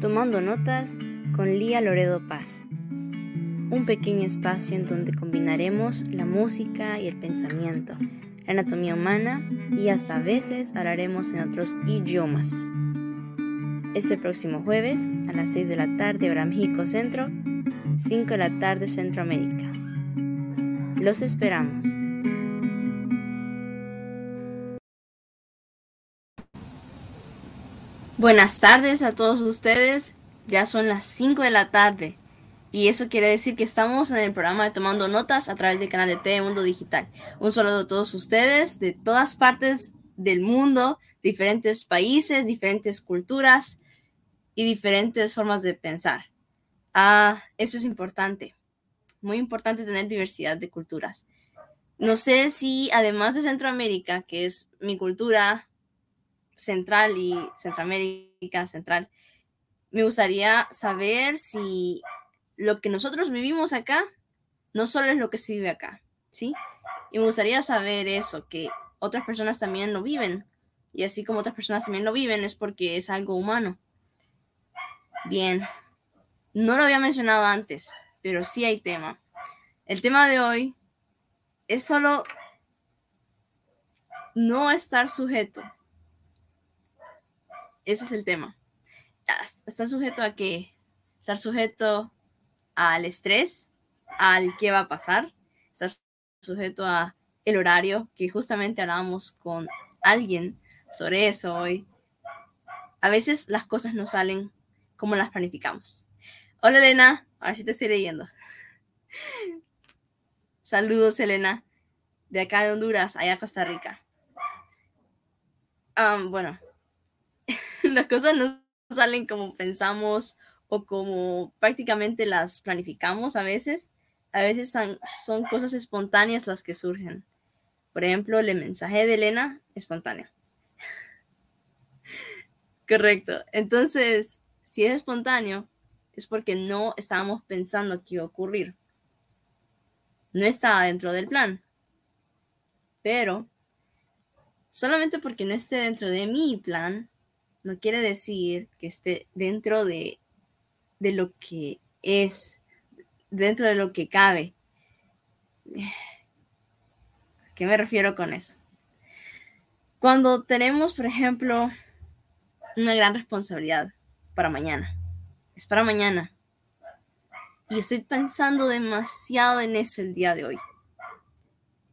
Tomando Notas con Lía Loredo Paz. Un pequeño espacio en donde combinaremos la música y el pensamiento, la anatomía humana y hasta a veces hablaremos en otros idiomas. Este próximo jueves a las 6 de la tarde hora México Centro, 5 de la tarde Centroamérica. Los esperamos. Buenas tardes a todos ustedes. Ya son las 5 de la tarde. Y eso quiere decir que estamos en el programa de Tomando Notas a través del canal de TV Mundo Digital. Un saludo a todos ustedes de todas partes del mundo, diferentes países, diferentes culturas y diferentes formas de pensar. Ah, eso es importante. Muy importante tener diversidad de culturas. No sé si además de Centroamérica, que es mi cultura, Central y Centroamérica Central. Me gustaría saber si lo que nosotros vivimos acá no solo es lo que se vive acá, ¿sí? Y me gustaría saber eso, que otras personas también lo viven. Y así como otras personas también lo viven es porque es algo humano. Bien, no lo había mencionado antes, pero sí hay tema. El tema de hoy es solo no estar sujeto ese es el tema. Está sujeto a qué? Estar sujeto al estrés, al qué va a pasar, estar sujeto a el horario, que justamente hablábamos con alguien sobre eso hoy. A veces las cosas no salen como las planificamos. Hola Elena, a ver si te estoy leyendo. Saludos Elena, de acá de Honduras, allá a Costa Rica. bueno, las cosas no salen como pensamos o como prácticamente las planificamos a veces. A veces son, cosas espontáneas las que surgen. Por ejemplo, el mensaje de Elena, espontáneo. Correcto. Entonces, si es espontáneo, es porque no estábamos pensando que iba a ocurrir. No estaba dentro del plan. Pero, solamente porque no esté dentro de mi plan, no quiere decir que esté dentro de, de lo que es, dentro de lo que cabe. ¿A qué me refiero con eso? Cuando tenemos, por ejemplo, una gran responsabilidad para mañana, es para mañana, y estoy pensando demasiado en eso el día de hoy.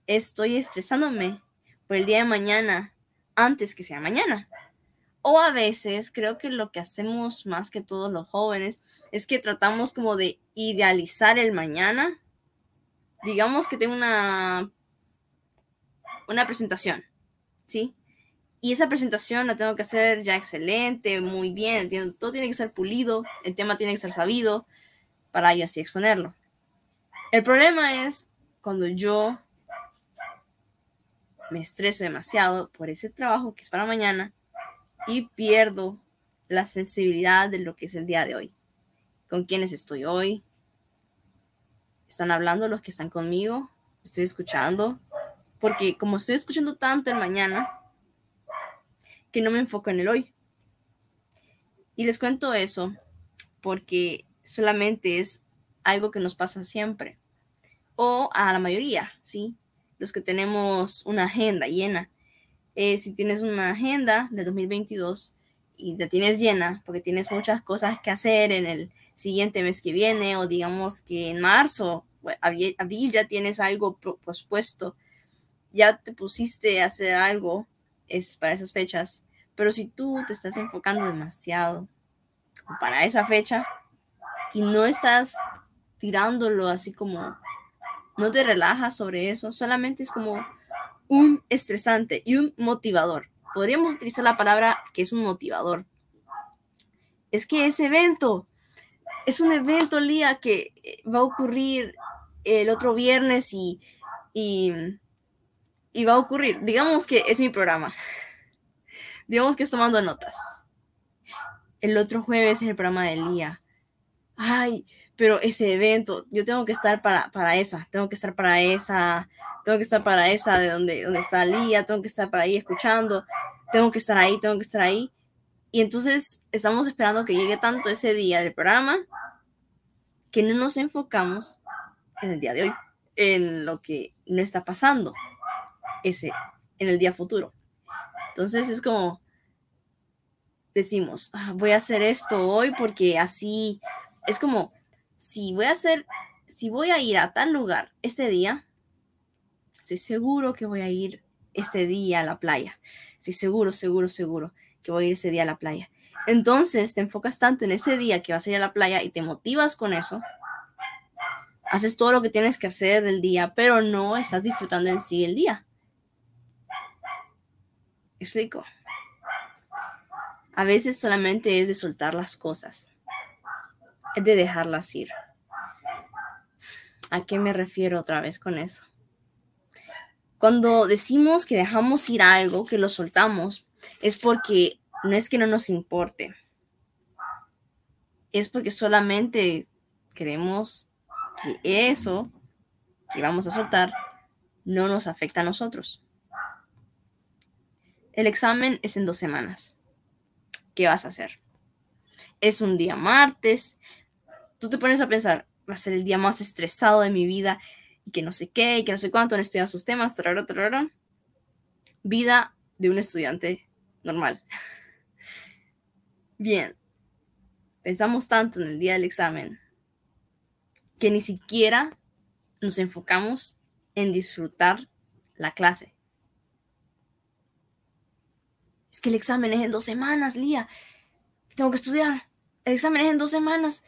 Estoy estresándome por el día de mañana antes que sea mañana. O a veces creo que lo que hacemos más que todos los jóvenes es que tratamos como de idealizar el mañana. Digamos que tengo una, una presentación, ¿sí? Y esa presentación la tengo que hacer ya excelente, muy bien, todo tiene que ser pulido, el tema tiene que ser sabido para yo así exponerlo. El problema es cuando yo me estreso demasiado por ese trabajo que es para mañana y pierdo la sensibilidad de lo que es el día de hoy. ¿Con quiénes estoy hoy? ¿Están hablando los que están conmigo? ¿Estoy escuchando? Porque como estoy escuchando tanto el mañana, que no me enfoco en el hoy. Y les cuento eso porque solamente es algo que nos pasa siempre. O a la mayoría, ¿sí? Los que tenemos una agenda llena eh, si tienes una agenda de 2022 y la tienes llena porque tienes muchas cosas que hacer en el siguiente mes que viene o digamos que en marzo, abril ya tienes algo pospuesto, ya te pusiste a hacer algo es para esas fechas, pero si tú te estás enfocando demasiado para esa fecha y no estás tirándolo así como, no te relajas sobre eso, solamente es como un estresante y un motivador. Podríamos utilizar la palabra que es un motivador. Es que ese evento es un evento, Lía, que eh, va a ocurrir el otro viernes y, y, va a ocurrir. Digamos que es mi programa. Digamos que es tomando notas. El otro jueves es el programa de Lía. Ay, pero ese evento, yo tengo que estar para, para esa, tengo que estar para esa, tengo que estar para esa de donde, donde está Lía, tengo que estar para ahí escuchando, tengo que estar ahí, tengo que estar ahí. Y entonces estamos esperando que llegue tanto ese día del programa que no nos enfocamos en el día de hoy, en lo que no está pasando ese, en el día futuro. Entonces es como decimos, ah, voy a hacer esto hoy porque así es como si voy a hacer, si voy a ir a tal lugar este día, estoy seguro que voy a ir este día a la playa. Estoy seguro, seguro, seguro que voy a ir ese día a la playa. Entonces te enfocas tanto en ese día que vas a ir a la playa y te motivas con eso. Haces todo lo que tienes que hacer del día, pero no estás disfrutando en sí el día. ¿Explico? A veces solamente es de soltar las cosas, es de dejarlas ir. ¿A qué me refiero otra vez con eso? Cuando decimos que dejamos ir algo, que lo soltamos, es porque no es que no nos importe, es porque solamente queremos que eso que vamos a soltar no nos afecta a nosotros. El examen es en dos semanas. ¿Qué vas a hacer? Es un día martes. Tú te pones a pensar, va a ser el día más estresado de mi vida y que no sé qué, y que no sé cuánto, no estudiado sus temas, Vida de un estudiante normal. Bien, pensamos tanto en el día del examen que ni siquiera nos enfocamos en disfrutar la clase. Es que el examen es en dos semanas, Lía. Tengo que estudiar. El examen es en dos semanas.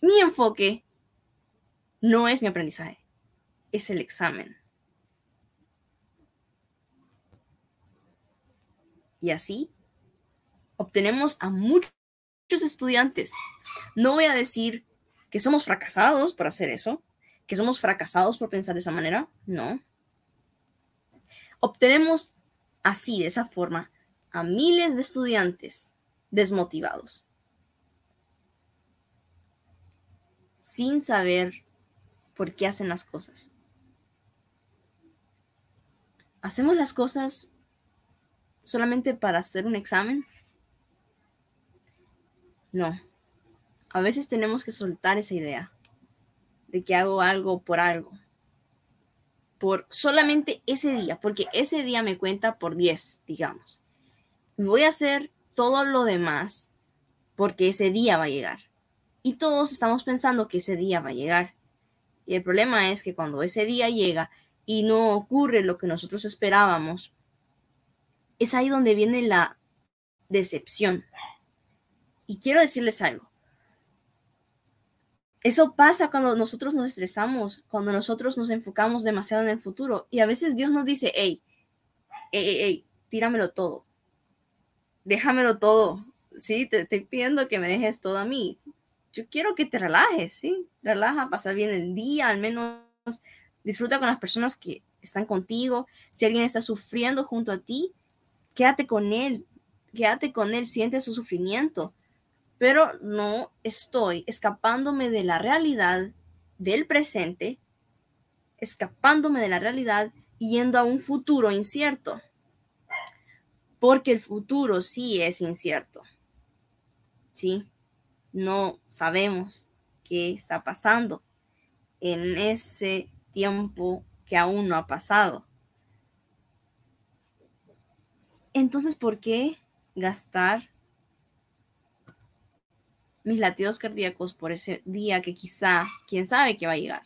Mi enfoque no es mi aprendizaje, es el examen. Y así obtenemos a muchos estudiantes. No voy a decir que somos fracasados por hacer eso, que somos fracasados por pensar de esa manera, no. Obtenemos así, de esa forma, a miles de estudiantes desmotivados, sin saber por qué hacen las cosas. ¿Hacemos las cosas solamente para hacer un examen? No. A veces tenemos que soltar esa idea de que hago algo por algo. Por solamente ese día, porque ese día me cuenta por 10, digamos voy a hacer todo lo demás porque ese día va a llegar. Y todos estamos pensando que ese día va a llegar. Y el problema es que cuando ese día llega y no ocurre lo que nosotros esperábamos, es ahí donde viene la decepción. Y quiero decirles algo. Eso pasa cuando nosotros nos estresamos, cuando nosotros nos enfocamos demasiado en el futuro. Y a veces Dios nos dice, hey, hey, hey, tíramelo todo déjamelo todo, ¿sí? Te estoy pidiendo que me dejes todo a mí. Yo quiero que te relajes, ¿sí? Relaja, pasa bien el día, al menos disfruta con las personas que están contigo. Si alguien está sufriendo junto a ti, quédate con él, quédate con él, siente su sufrimiento. Pero no estoy escapándome de la realidad del presente, escapándome de la realidad yendo a un futuro incierto porque el futuro sí es incierto. ¿Sí? No sabemos qué está pasando en ese tiempo que aún no ha pasado. Entonces, ¿por qué gastar mis latidos cardíacos por ese día que quizá, quién sabe que va a llegar?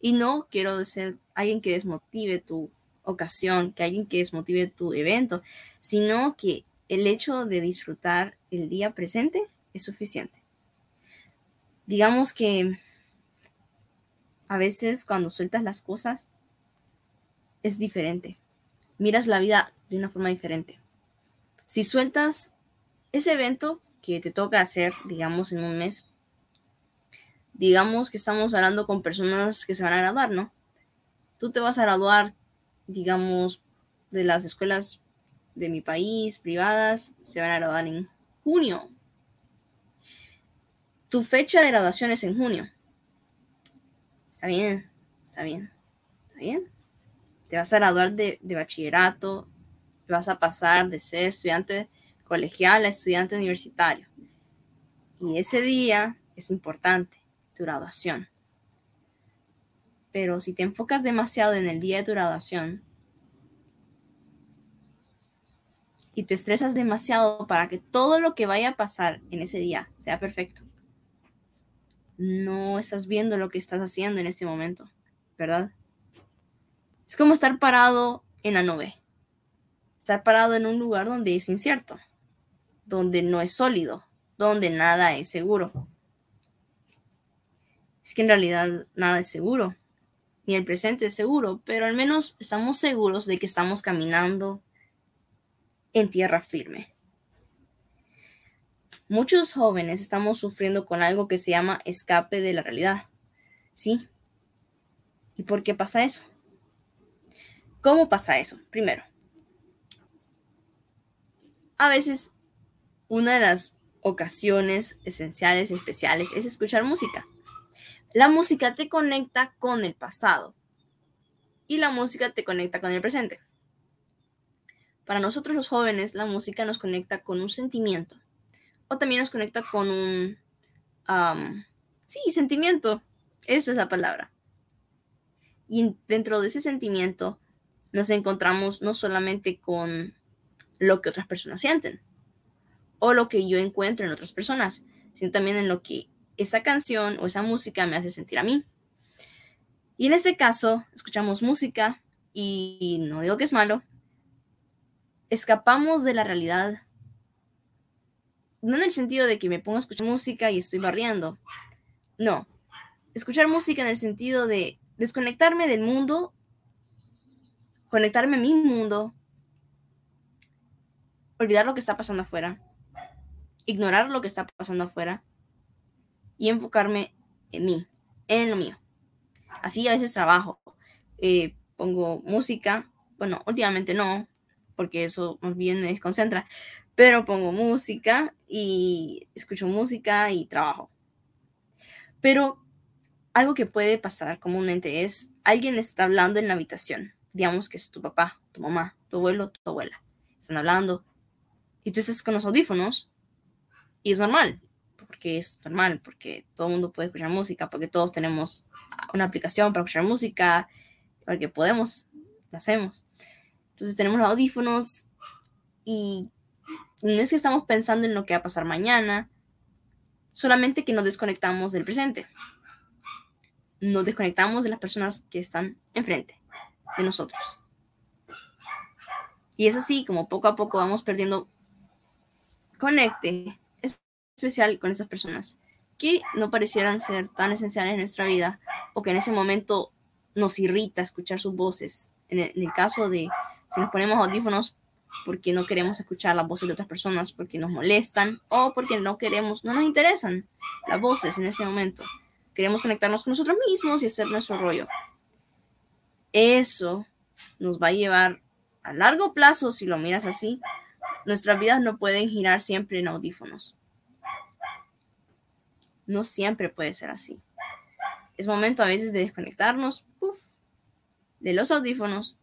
Y no quiero ser alguien que desmotive tu ocasión, que alguien que desmotive tu evento, sino que el hecho de disfrutar el día presente es suficiente. Digamos que a veces cuando sueltas las cosas es diferente. Miras la vida de una forma diferente. Si sueltas ese evento que te toca hacer, digamos, en un mes, digamos que estamos hablando con personas que se van a graduar, ¿no? Tú te vas a graduar digamos, de las escuelas de mi país, privadas, se van a graduar en junio. Tu fecha de graduación es en junio. Está bien, está bien, está bien. Te vas a graduar de, bachillerato, vas a pasar de ser estudiante colegial a estudiante universitario. Y ese día es importante, tu graduación. Pero si te enfocas demasiado en el día de tu graduación y te estresas demasiado para que todo lo que vaya a pasar en ese día sea perfecto, no estás viendo lo que estás haciendo en este momento, ¿verdad? Es como estar parado en la nube, estar parado en un lugar donde es incierto, donde no es sólido, donde nada es seguro. Es que en realidad nada es seguro, ni el presente es seguro, pero al menos estamos seguros de que estamos caminando en tierra firme. Muchos jóvenes estamos sufriendo con algo que se llama escape de la realidad. ¿Sí? ¿Y por qué pasa eso? ¿Cómo pasa eso? Primero, a veces una de las ocasiones esenciales y especiales es escuchar música. La música te conecta con el pasado y la música te conecta con el presente. Para nosotros los jóvenes, la música nos conecta con un sentimiento o también nos conecta con un... sí, sentimiento. Esa es la palabra. Y dentro de ese sentimiento nos encontramos no solamente con lo que otras personas sienten o lo que yo encuentro en otras personas, sino también en lo que esa canción o esa música me hace sentir a mí. Y en este caso, escuchamos música y no digo que es malo, escapamos de la realidad. No en el sentido de que me pongo a escuchar música y estoy barriendo. No. Escuchar música en el sentido de desconectarme del mundo, conectarme a mi mundo, olvidar lo que está pasando afuera, ignorar lo que está pasando afuera y enfocarme en mí, en lo mío. Así a veces trabajo. Eh, pongo música, bueno, últimamente no, porque eso más bien me desconcentra, pero pongo música y escucho música y trabajo. Pero algo que puede pasar comúnmente es alguien está hablando en la habitación, digamos que es tu papá, tu mamá, tu abuelo, tu abuela. Están hablando y tú estás con los audífonos y es normal, porque es normal, porque todo el mundo puede escuchar música, porque todos tenemos una aplicación para escuchar música, porque podemos, lo hacemos. Entonces tenemos los audífonos y no es que estamos pensando en lo que va a pasar mañana, solamente que nos desconectamos del presente. Nos desconectamos de las personas que están enfrente de nosotros. Y es así como poco a poco vamos perdiendo conecte especial con esas personas que no parecieran ser tan esenciales en nuestra vida o que en ese momento nos irrita escuchar sus voces. En el, caso de si nos ponemos audífonos porque no queremos escuchar las voces de otras personas, porque nos molestan o porque no queremos, no nos interesan las voces en ese momento. Queremos conectarnos con nosotros mismos y hacer nuestro rollo. Eso nos va a llevar a largo plazo, si lo miras así, nuestras vidas no pueden girar siempre en audífonos. No siempre puede ser así. Es momento a veces de desconectarnos de los audífonos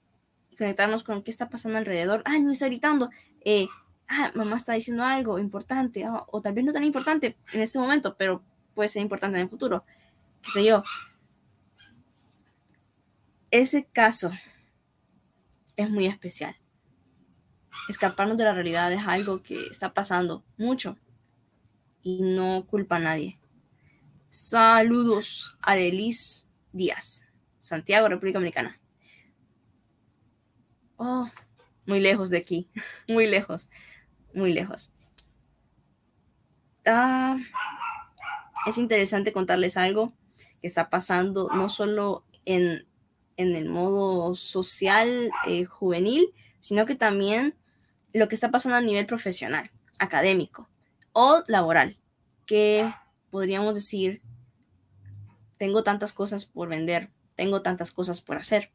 conectarnos con qué está pasando alrededor. Ah, no está gritando. Eh, ah, mamá está diciendo algo importante. Ah, o tal vez no tan importante en este momento, pero puede ser importante en el futuro. Qué sé yo. Ese caso es muy especial. Escaparnos de la realidad es algo que está pasando mucho y no culpa a nadie. Saludos a Delis Díaz, Santiago, República Dominicana. Oh, muy lejos de aquí, muy lejos, muy lejos. Ah, es interesante contarles algo que está pasando no solo en, el modo social eh, juvenil, sino que también lo que está pasando a nivel profesional, académico o laboral, que podríamos decir, tengo tantas cosas por vender, tengo tantas cosas por hacer.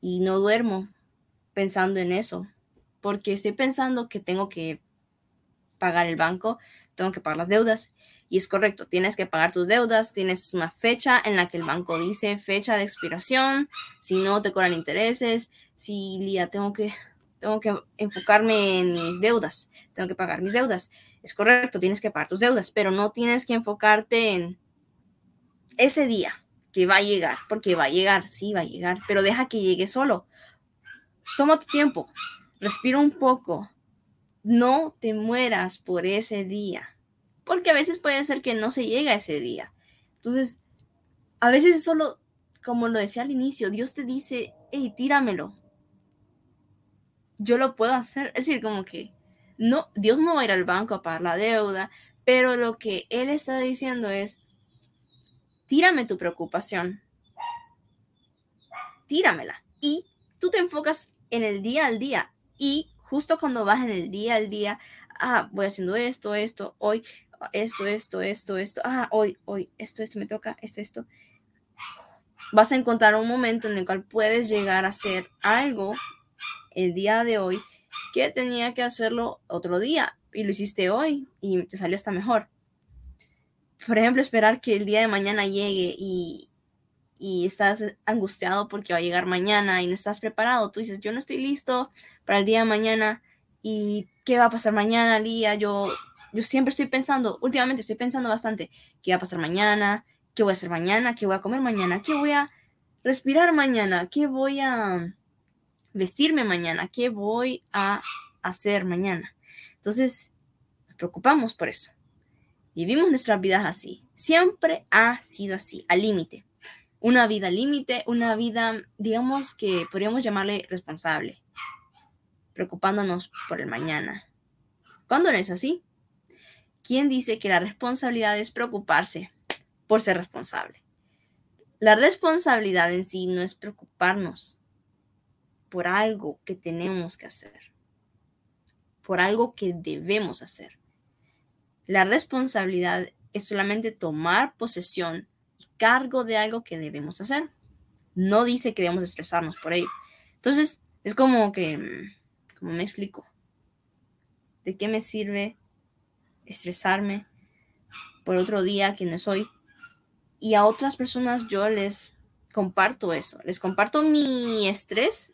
Y no duermo pensando en eso, porque estoy pensando que tengo que pagar el banco, tengo que pagar las deudas. Y es correcto, tienes que pagar tus deudas, tienes una fecha en la que el banco dice fecha de expiración, si no te cobran intereses, si ya tengo que tengo que enfocarme en mis deudas, tengo que pagar mis deudas. Es correcto, tienes que pagar tus deudas, pero no tienes que enfocarte en ese día que va a llegar, porque va a llegar, sí, va a llegar, pero deja que llegue solo. Toma tu tiempo, respira un poco, no te mueras por ese día, porque a veces puede ser que no se llega ese día. Entonces, a veces solo, como lo decía al inicio, Dios te dice, hey, tíramelo. Yo lo puedo hacer. Es decir, como que no, Dios no va a ir al banco a pagar la deuda, pero lo que Él está diciendo es, tírame tu preocupación. Tíramela. Y tú te enfocas en el día al día. Y justo cuando vas en el día al día, ah, voy haciendo esto, esto, hoy, esto, esto, esto, esto, ah, hoy, hoy, esto, esto me toca, esto, esto. Vas a encontrar un momento en el cual puedes llegar a hacer algo el día de hoy que tenía que hacerlo otro día y lo hiciste hoy y te salió hasta mejor. Por ejemplo, esperar que el día de mañana llegue y, y estás angustiado porque va a llegar mañana y no estás preparado. Tú dices, yo no estoy listo para el día de mañana y qué va a pasar mañana, Lía. Yo yo siempre estoy pensando, últimamente estoy pensando bastante, ¿qué va a pasar mañana? ¿Qué voy a hacer mañana? ¿Qué voy a comer mañana? ¿Qué voy a respirar mañana? ¿Qué voy a vestirme mañana? ¿Qué voy a hacer mañana? Entonces, nos preocupamos por eso. Vivimos nuestras vidas así. Siempre ha sido así, al límite. Una vida límite, una vida, digamos que podríamos llamarle responsable, preocupándonos por el mañana. ¿Cuándo no es así? ¿Quién dice que la responsabilidad es preocuparse por ser responsable? La responsabilidad en sí no es preocuparnos por algo que tenemos que hacer, por algo que debemos hacer. La responsabilidad es solamente tomar posesión y cargo de algo que debemos hacer. No dice que debemos estresarnos por ello. Entonces, es como que, como me explico, ¿de qué me sirve estresarme por otro día que no soy. Y a otras personas yo les comparto eso, les comparto mi estrés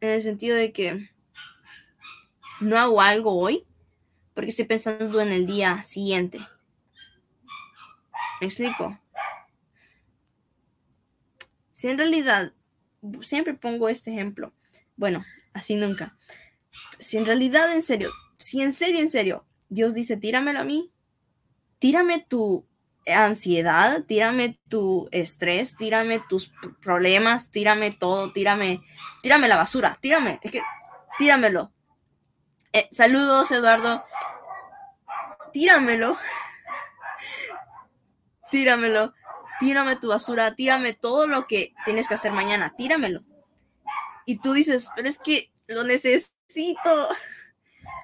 en el sentido de que no hago algo hoy porque estoy pensando en el día siguiente. ¿Me explico? Si en realidad, siempre pongo este ejemplo, bueno, así nunca. Si en realidad, en serio, si en serio, en serio, Dios dice, tíramelo a mí, tírame tu ansiedad, tírame tu estrés, tírame tus problemas, tírame todo, tírame, tírame la basura, tírame, es que, tíramelo. Eh, saludos, Eduardo. Tíramelo. Tíramelo. Tírame tu basura, tírame todo lo que tienes que hacer mañana, tíramelo. Y tú dices, pero es que lo necesito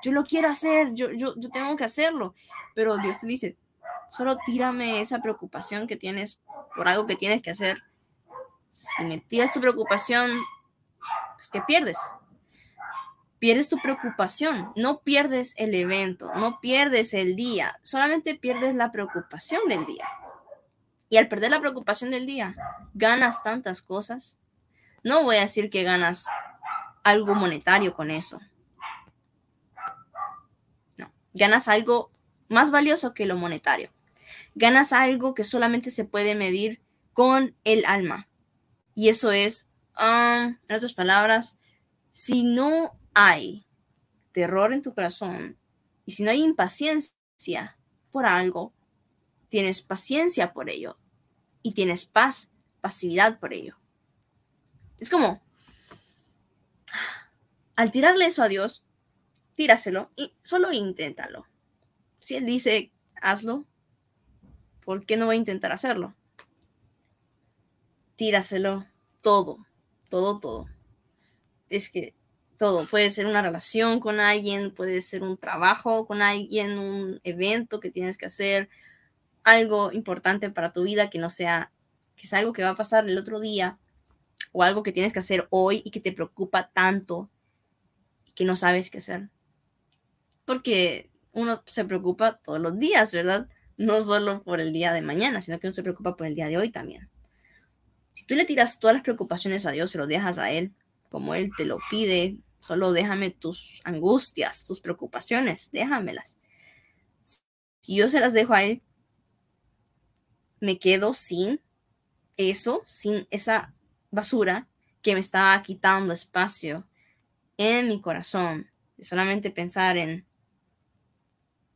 yo lo quiero hacer, yo, yo, yo tengo que hacerlo. Pero Dios te dice, solo tírame esa preocupación que tienes por algo que tienes que hacer. Si me tiras tu preocupación, pues que pierdes. Pierdes tu preocupación, no pierdes el evento, no pierdes el día, solamente pierdes la preocupación del día. Y al perder la preocupación del día, ganas tantas cosas. No voy a decir que ganas algo monetario con eso, ganas algo más valioso que lo monetario. Ganas algo que solamente se puede medir con el alma. Y eso es, um, en otras palabras, si no hay terror en tu corazón y si no hay impaciencia por algo, tienes paciencia por ello y tienes paz, pasividad por ello. Es como, al tirarle eso a Dios, tíraselo y solo inténtalo. Si él dice, hazlo, ¿por qué no va a intentar hacerlo? Tíraselo todo, todo, todo. Es que todo, puede ser una relación con alguien, puede ser un trabajo con alguien, un evento que tienes que hacer, algo importante para tu vida que no sea, que es algo que va a pasar el otro día o algo que tienes que hacer hoy y que te preocupa tanto que no sabes qué hacer porque uno se preocupa todos los días, ¿verdad? No solo por el día de mañana, sino que uno se preocupa por el día de hoy también. Si tú le tiras todas las preocupaciones a Dios, se lo dejas a Él, como Él te lo pide, Solo déjame tus angustias, tus preocupaciones, déjamelas. Si yo se las dejo a Él, me quedo sin eso, sin esa basura que me estaba quitando espacio en mi corazón. De solamente pensar en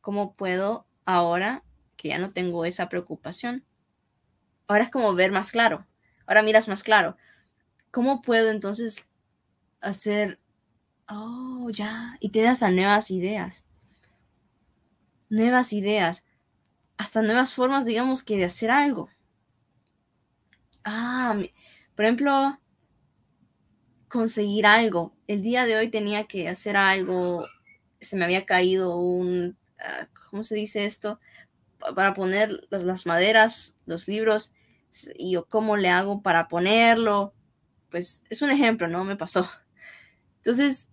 cómo puedo ahora que ya no tengo esa preocupación. Ahora es como ver más claro. Ahora miras más claro. ¿Cómo puedo entonces hacer Oh, ya. Y te das a nuevas ideas. Nuevas ideas. Hasta nuevas formas, digamos, que de hacer algo. Ah, por ejemplo, conseguir algo. El día de hoy tenía que hacer algo. Se me había caído un, ah, ¿cómo se dice esto? Para poner las, maderas, los libros, y yo cómo le hago para ponerlo. Pues es un ejemplo, ¿no? Me pasó. Entonces,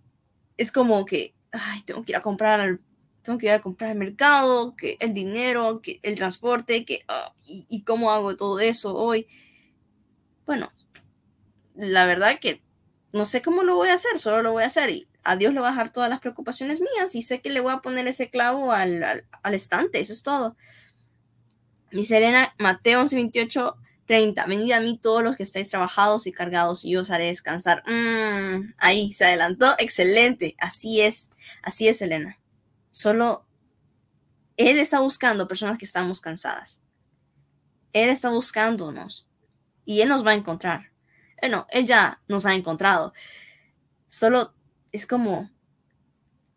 es como que, ay, tengo que ir a comprar al, tengo que ir a comprar al mercado, que el dinero, que el transporte, que, ah, y, cómo hago todo eso hoy. Bueno, la verdad que no sé cómo lo voy a hacer, solo lo voy a hacer y a Dios le voy a dejar todas las preocupaciones mías y sé que le voy a poner ese clavo al, al, estante, eso es todo. Dice Elena, Mateo 11, 28, 30. Venid a mí todos los que estáis trabajados y cargados y yo os haré descansar. Mm, ahí se adelantó. Excelente. Así es. Así es, Elena. Solo Él está buscando personas que estamos cansadas. Él está buscándonos y Él nos va a encontrar. Bueno, Él ya nos ha encontrado. Solo es como,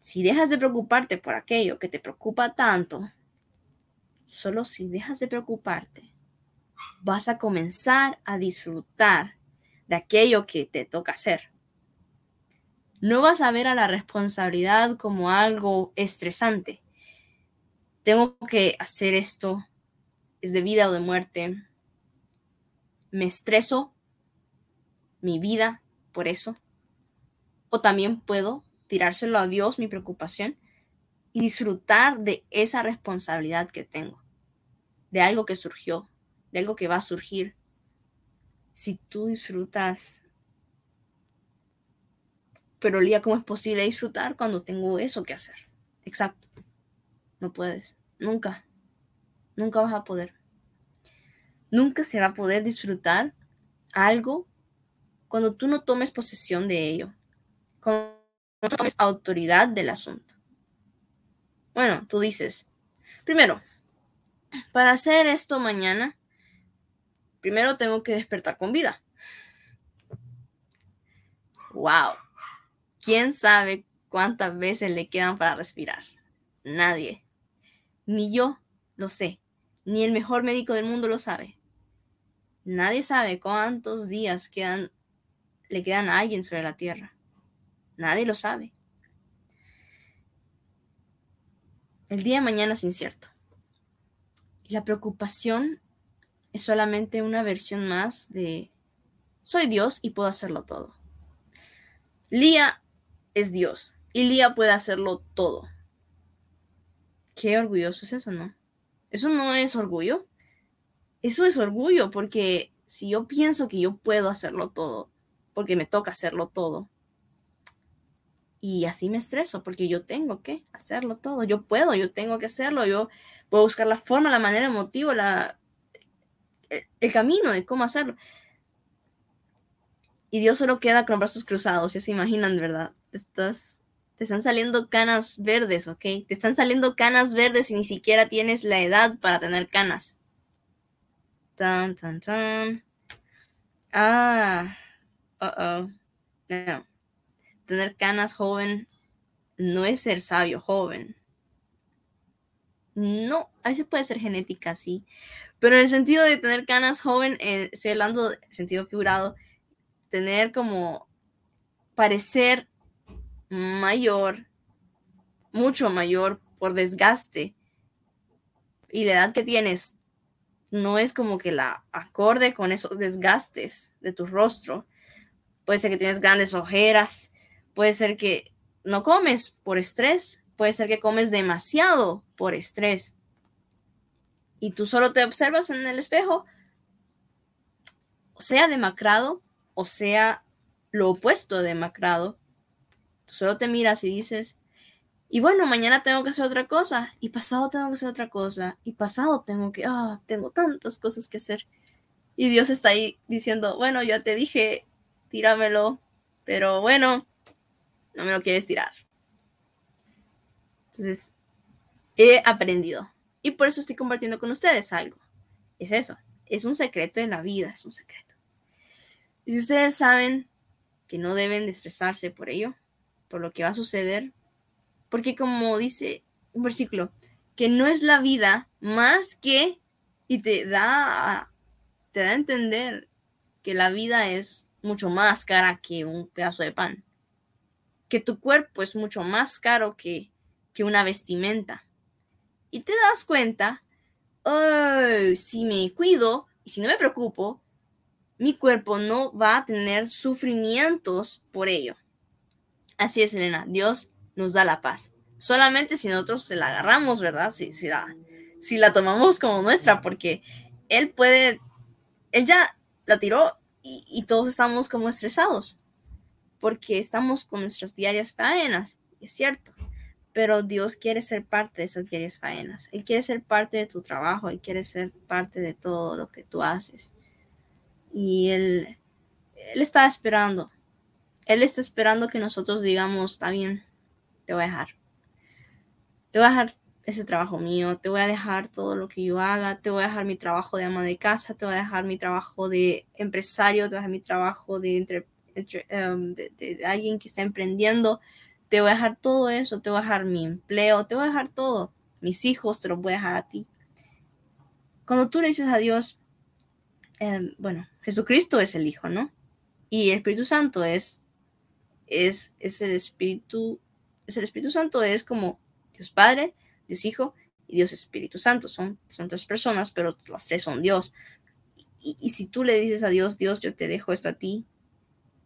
si dejas de preocuparte por aquello que te preocupa tanto, solo si dejas de preocuparte vas a comenzar a disfrutar de aquello que te toca hacer. No vas a ver a la responsabilidad como algo estresante. Tengo que hacer esto, es de vida o de muerte. Me estreso mi vida por eso. O también puedo tirárselo a Dios, mi preocupación, y disfrutar de esa responsabilidad que tengo, de algo que surgió, de algo que va a surgir, si tú disfrutas, pero Lía, ¿cómo es posible disfrutar cuando tengo eso que hacer? Exacto. No puedes. Nunca. Nunca vas a poder. Nunca se va a poder disfrutar algo cuando tú no tomes posesión de ello. Cuando no tomes autoridad del asunto. Bueno, tú dices, primero, para hacer esto mañana, primero tengo que despertar con vida. Wow. ¿Quién sabe cuántas veces le quedan para respirar? Nadie. Ni yo lo sé. Ni el mejor médico del mundo lo sabe. Nadie sabe cuántos días quedan, le quedan a alguien sobre la tierra. Nadie lo sabe. El día de mañana es incierto. Y la preocupación es solamente una versión más de soy Dios y puedo hacerlo todo. Lía es Dios y Lía puede hacerlo todo. Qué orgulloso es eso, ¿no? Eso no es orgullo. Eso es orgullo porque si yo pienso que yo puedo hacerlo todo, porque me toca hacerlo todo, y así me estreso porque yo tengo que hacerlo todo. Yo puedo, yo tengo que hacerlo. Yo puedo buscar la forma, la manera, el motivo, la, el camino de cómo hacerlo. Y Dios solo queda con brazos cruzados, ya se imaginan, ¿verdad? Estás, te están saliendo canas verdes, ¿ok? Te están saliendo canas verdes y ni siquiera tienes la edad para tener canas. Tan, tan, tan. Ah, uh oh. No. Tener canas joven no es ser sabio joven. No, a veces puede ser genética, sí. Pero en el sentido de tener canas joven, eh, estoy hablando de sentido figurado, tener como parecer mayor, mucho mayor por desgaste. Y la edad que tienes no es como que la acorde con esos desgastes de tu rostro. Puede ser que tienes grandes ojeras, puede ser que no comes por estrés, Puede ser que comes demasiado por estrés y tú solo te observas en el espejo, sea demacrado o sea lo opuesto de demacrado, Tú solo te miras y dices, y bueno, mañana tengo que hacer otra cosa, y pasado tengo que hacer otra cosa, y pasado tengo que, ah, tengo tantas cosas que hacer. Y Dios está ahí diciendo, bueno, yo te dije, tíramelo, pero bueno, no me lo quieres tirar. Entonces, he aprendido. Y por eso estoy compartiendo con ustedes algo. Es eso, es un secreto de la vida, es un secreto. Y si ustedes saben que no deben de estresarse por ello, por lo que va a suceder, porque como dice un versículo, que no es la vida más que, y te da, te da a entender que la vida es mucho más cara que un pedazo de pan, que tu cuerpo es mucho más caro que, que una vestimenta. Y te das cuenta, oh, si me cuido y si no me preocupo, mi cuerpo no va a tener sufrimientos por ello. Así es, Elena, Dios nos da la paz. Solamente si nosotros se la agarramos, ¿verdad? Si, si, la, tomamos como nuestra, porque Él puede, Él ya la tiró y, todos estamos como estresados, porque estamos con nuestras diarias faenas, es cierto, pero Dios quiere ser parte de esas diarias faenas, Él quiere ser parte de tu trabajo, Él quiere ser parte de todo lo que tú haces. Y Él, Él está esperando, Él está esperando que nosotros digamos, está bien, te voy a dejar. Te voy a dejar ese trabajo mío, te voy a dejar todo lo que yo haga, te voy a dejar mi trabajo de ama de casa, te voy a dejar mi trabajo de empresario, te voy a dejar mi trabajo de, em, de, alguien que está emprendiendo, te voy a dejar todo eso, te voy a dejar mi empleo, te voy a dejar todo, mis hijos te los voy a dejar a ti. Cuando tú le dices a Dios, em, bueno, Jesucristo es el Hijo, ¿no? Y el Espíritu Santo es, es, el Espíritu, es el Espíritu Santo, es como Dios Padre, Dios Hijo y Dios Espíritu Santo. Son, son tres personas, pero las tres son Dios. Y, si tú le dices a Dios, Dios, yo te dejo esto a ti,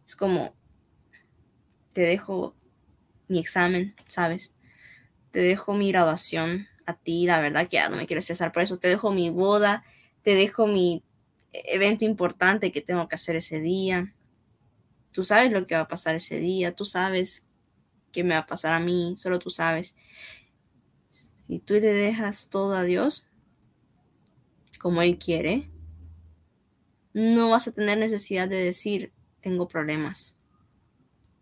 es como, te dejo mi examen, ¿sabes? Te dejo mi graduación a ti, la verdad que ya no me quiero estresar por eso, te dejo mi boda, te dejo mi evento importante que tengo que hacer ese día. Tú sabes lo que va a pasar ese día, tú sabes qué me va a pasar a mí, solo tú sabes. Si tú le dejas todo a Dios, como Él quiere, no vas a tener necesidad de decir, tengo problemas,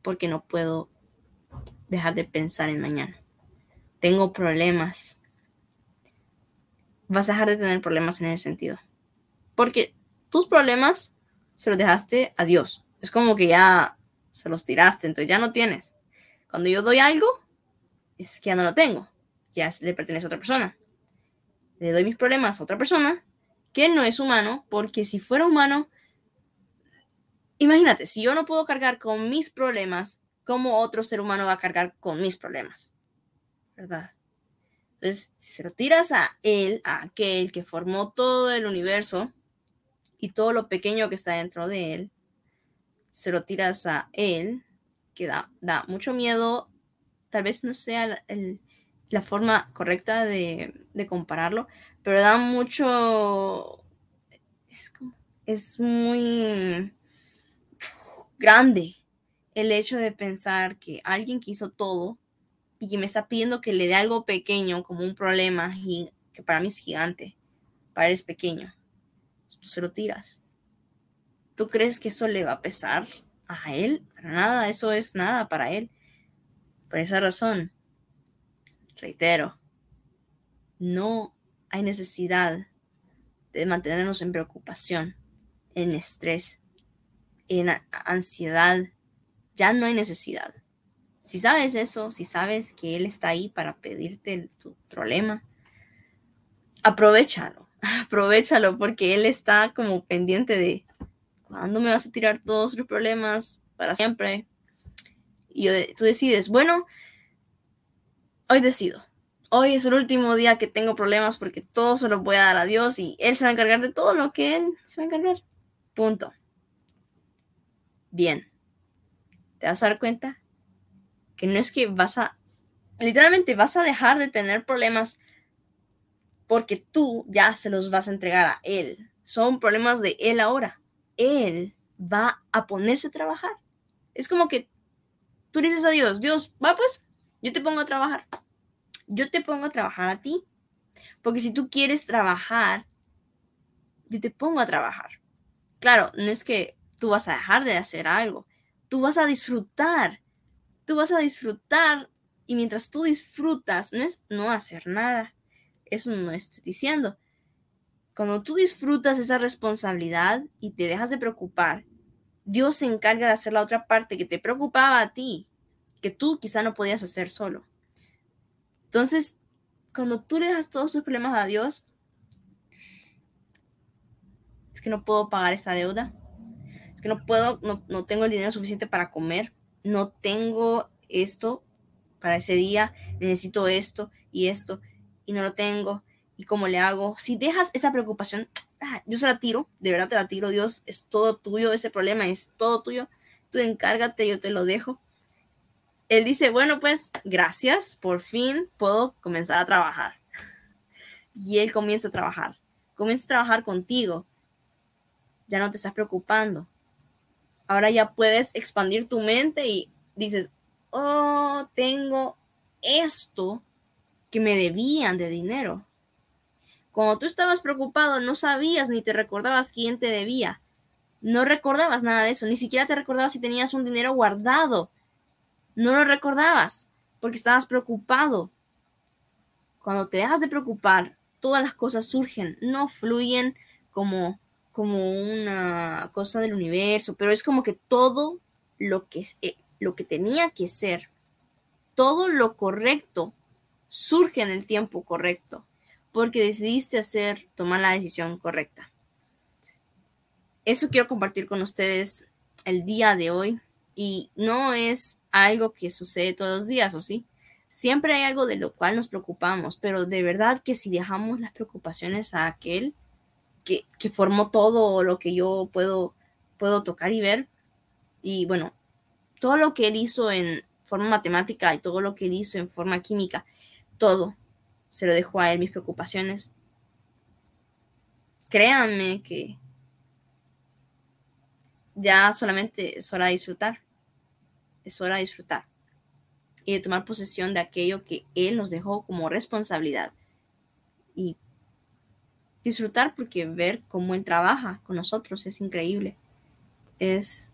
porque no puedo dejar de pensar en mañana. Tengo problemas. Vas a dejar de tener problemas en ese sentido. Porque tus problemas se los dejaste a Dios. Es como que ya se los tiraste, entonces ya no tienes. Cuando yo doy algo, es que ya no lo tengo ya le pertenece a otra persona. Le doy mis problemas a otra persona que no es humano, porque si fuera humano, imagínate, si yo no puedo cargar con mis problemas, ¿cómo otro ser humano va a cargar con mis problemas? ¿Verdad? Entonces, si se lo tiras a él, a aquel que formó todo el universo y todo lo pequeño que está dentro de él, se lo tiras a él, que da, da mucho miedo, tal vez no sea la forma correcta de, compararlo, pero da mucho, es, como, es muy grande el hecho de pensar que alguien que hizo todo y que me está pidiendo que le dé algo pequeño como un problema que para mí es gigante, para él es pequeño, tú se lo tiras. ¿Tú crees que eso le va a pesar a él? Para nada, eso es nada para él. Por esa razón, reitero, no hay necesidad de mantenernos en preocupación, en estrés, en ansiedad. Ya no hay necesidad. Si sabes eso, si sabes que Él está ahí para pedirte tu problema, aprovechalo, aprovechalo porque Él está como pendiente de cuándo me vas a tirar todos los problemas para siempre. Y tú decides, bueno, hoy decido. Hoy es el último día que tengo problemas porque todo se lo voy a dar a Dios y Él se va a encargar de todo lo que Él se va a encargar. Punto. Bien. ¿Te vas a dar cuenta? Que no es que vas a, literalmente vas a dejar de tener problemas porque tú ya se los vas a entregar a Él. Son problemas de Él ahora. Él va a ponerse a trabajar. Es como que tú dices a Dios, Dios, va pues, yo te pongo a trabajar. Yo te pongo a trabajar a ti. Porque si tú quieres trabajar, yo te pongo a trabajar. Claro, no es que tú vas a dejar de hacer algo, tú vas a disfrutar. Tú vas a disfrutar y mientras tú disfrutas, no es no hacer nada. Eso no estoy diciendo. Cuando tú disfrutas esa responsabilidad y te dejas de preocupar, Dios se encarga de hacer la otra parte que te preocupaba a ti, que tú quizá no podías hacer solo. Entonces, cuando tú le das todos tus problemas a Dios, es que no puedo pagar esa deuda, que no puedo, no, no tengo el dinero suficiente para comer, no tengo esto para ese día, necesito esto y esto, y no lo tengo, y cómo le hago. Si dejas esa preocupación, ah, yo se la tiro, de verdad te la tiro, Dios, es todo tuyo, ese problema es todo tuyo, tú encárgate, yo te lo dejo. Él dice, bueno, pues gracias, por fin puedo comenzar a trabajar. Y él comienza a trabajar, comienza a trabajar contigo. Ya no te estás preocupando. Ahora ya puedes expandir tu mente y dices, oh, tengo esto que me debían de dinero. Cuando tú estabas preocupado, no sabías ni te recordabas quién te debía. No recordabas nada de eso, ni siquiera te recordabas si tenías un dinero guardado. No lo recordabas porque estabas preocupado. Cuando te dejas de preocupar, todas las cosas surgen, no fluyen como como una cosa del universo, pero es como que todo lo que eh, lo que tenía que ser, todo lo correcto surge en el tiempo correcto, porque decidiste hacer, tomar la decisión correcta. Eso quiero compartir con ustedes el día de hoy y no es algo que sucede todos los días, ¿o sí? Siempre hay algo de lo cual nos preocupamos, pero de verdad que si dejamos las preocupaciones a aquel que, formó todo lo que yo puedo, puedo tocar y ver, y bueno, todo lo que él hizo en forma matemática y todo lo que él hizo en forma química, todo se lo dejó a él, mis preocupaciones. Créanme que ya solamente es hora de disfrutar. Es hora de disfrutar y de tomar posesión de aquello que Él nos dejó como responsabilidad. Y disfrutar porque ver cómo Él trabaja con nosotros es increíble. Es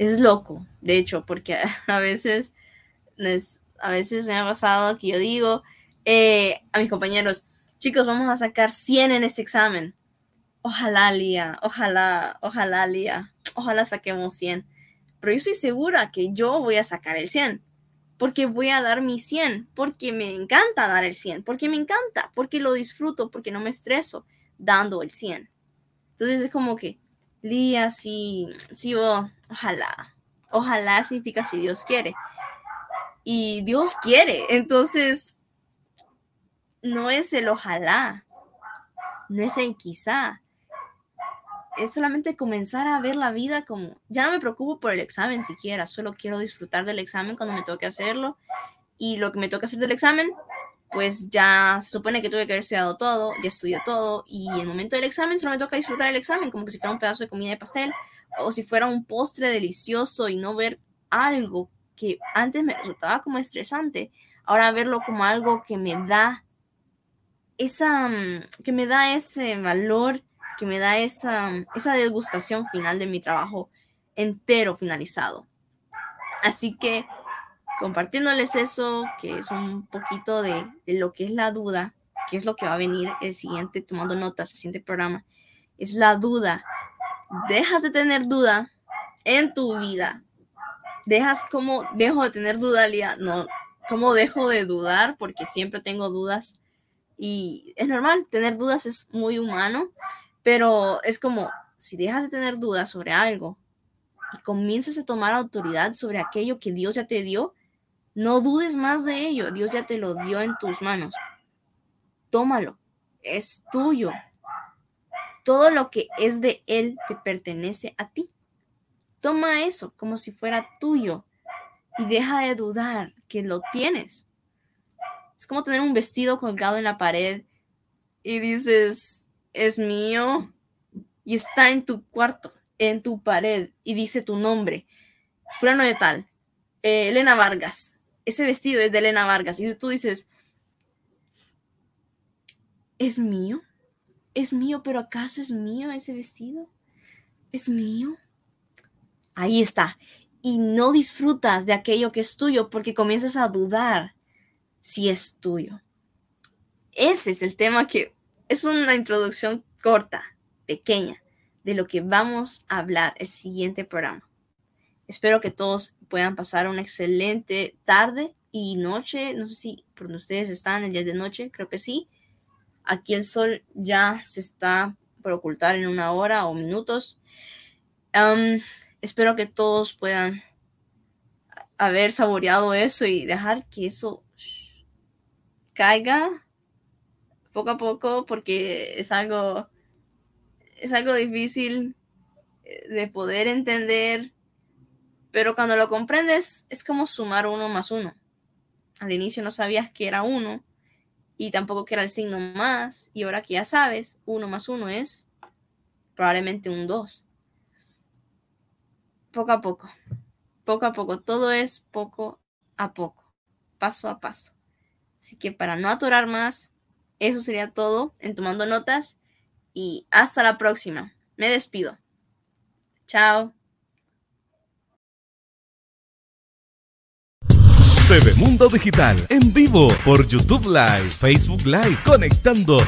es loco, de hecho, porque a veces, a veces me ha pasado que yo digo eh, a mis compañeros, chicos, vamos a sacar 100 en este examen. Ojalá, Lía, ojalá, ojalá, Lía, ojalá saquemos 100. Pero yo estoy segura que yo voy a sacar el 100, porque voy a dar mi 100, porque me encanta dar el 100, porque me encanta, porque lo disfruto, porque no me estreso dando el 100. Entonces es como que, Lía, sí, sí, ojalá, ojalá significa si Dios quiere. Y Dios quiere, entonces no es el ojalá, no es el quizá. Es solamente comenzar a ver la vida como, ya no me preocupo por el examen siquiera, solo quiero disfrutar del examen cuando me toque hacerlo. Y lo que me toca hacer del examen, pues ya se supone que tuve que haber estudiado todo, ya estudié todo y en el momento del examen solo me toca disfrutar el examen, como que si fuera un pedazo de comida de pastel o si fuera un postre delicioso y no ver algo que antes me resultaba como estresante, ahora verlo como algo que me da esa, mm, que me da ese valor, que me da esa, esa degustación final de mi trabajo entero finalizado. Así que compartiéndoles eso, que es un poquito de, lo que es la duda, que es lo que va a venir el siguiente, tomando notas, el siguiente programa, es la duda. Dejas de tener duda en tu vida. Dejas como, dejo de tener duda, Lía, no, como dejo de dudar, porque siempre tengo dudas. Y es normal, tener dudas es muy humano, pero es como, si dejas de tener dudas sobre algo y comienzas a tomar autoridad sobre aquello que Dios ya te dio, no dudes más de ello. Dios ya te lo dio en tus manos. Tómalo. Es tuyo. Todo lo que es de Él te pertenece a ti. Toma eso como si fuera tuyo y deja de dudar que lo tienes. Es como tener un vestido colgado en la pared y dices, es mío y está en tu cuarto, en tu pared y dice tu nombre, fulano de tal, eh, Elena Vargas. Ese vestido es de Elena Vargas. Y tú dices, ¿es mío? ¿Es mío? ¿Pero acaso es mío ese vestido? ¿Es mío? Ahí está. Y no disfrutas de aquello que es tuyo porque comienzas a dudar si es tuyo. Ese es el tema que es una introducción corta, pequeña, de lo que vamos a hablar el siguiente programa. Espero que todos puedan pasar una excelente tarde y noche. No sé si por donde ustedes están, el día de noche, creo que sí. Aquí el sol ya se está por ocultar en una hora o minutos. espero que todos puedan haber saboreado eso y dejar que eso caiga poco a poco porque es algo es algo difícil eh, de poder entender, pero cuando lo comprendes es como sumar uno más uno. Al inicio no sabías que era uno y tampoco que era el signo más, y ahora que ya sabes, uno más uno es probablemente un dos. Poco a poco, poco a poco, todo es poco a poco, paso a paso. Así que para no atorar más, eso sería todo en tomando notas y hasta la próxima. Me despido. Chao. TV Mundo Digital en vivo por YouTube Live, Facebook Live, conectando